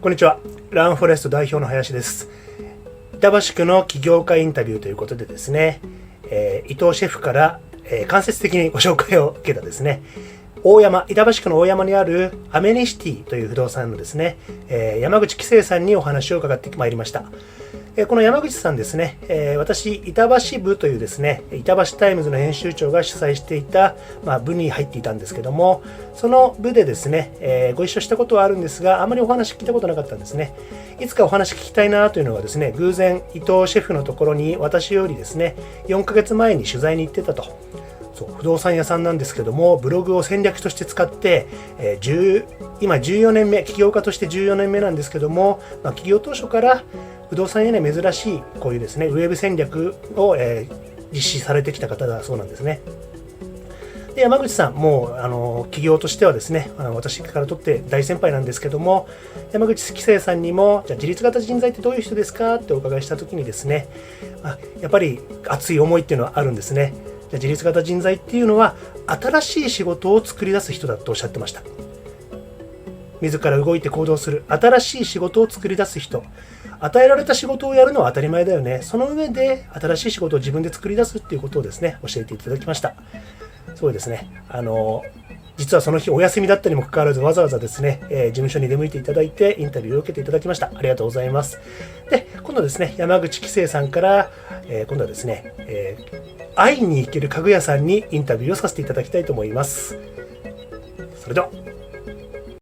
こんにちは。ランフォレスト代表の林です。板橋区の起業家インタビューということでですね、えー、伊藤シェフから、えー、間接的にご紹介を受けたですね、大山、板橋区の大山にあるアメニシティという不動産のですね、えー、山口輝成さんにお話を伺ってまいりました。この山口さんですね、私、板橋部というですね、板橋タイムズの編集長が主催していた、まあ、部に入っていたんですけども、その部でですね、ご一緒したことはあるんですが、あまりお話聞いたことなかったんですね。いつかお話聞きたいなというのがですね、偶然、伊藤シェフのところに私よりですね、4ヶ月前に取材に行ってたと。そう不動産屋さんなんですけどもブログを戦略として使って、えー、今14年目起業家として14年目なんですけども、まあ、起業当初から不動産屋には珍しいこういうですねウェブ戦略を、えー、実施されてきた方だそうなんですね。で山口さん、もうあの企業としてはですねあの私からとって大先輩なんですけども山口規生さんにもじゃ自立型人材ってどういう人ですかってお伺いした時にですねあやっぱり熱い思いっていうのはあるんですねじゃ自立型人材っていうのは新しい仕事を作り出す人だとおっしゃってました自ら動いて行動する。新しい仕事を作り出す人。与えられた仕事をやるのは当たり前だよね。その上で新しい仕事を自分で作り出すっていうことをですね教えていただきました。すごいですね。あの実はその日お休みだったにもかかわらずわざわざですね、えー、事務所に出向いていただいてインタビューを受けていただきました。ありがとうございます。で今度ですね山口紀生さんから、えー、今度はですね、えー、会いに行ける家具屋さんにインタビューをさせていただきたいと思います。それでは。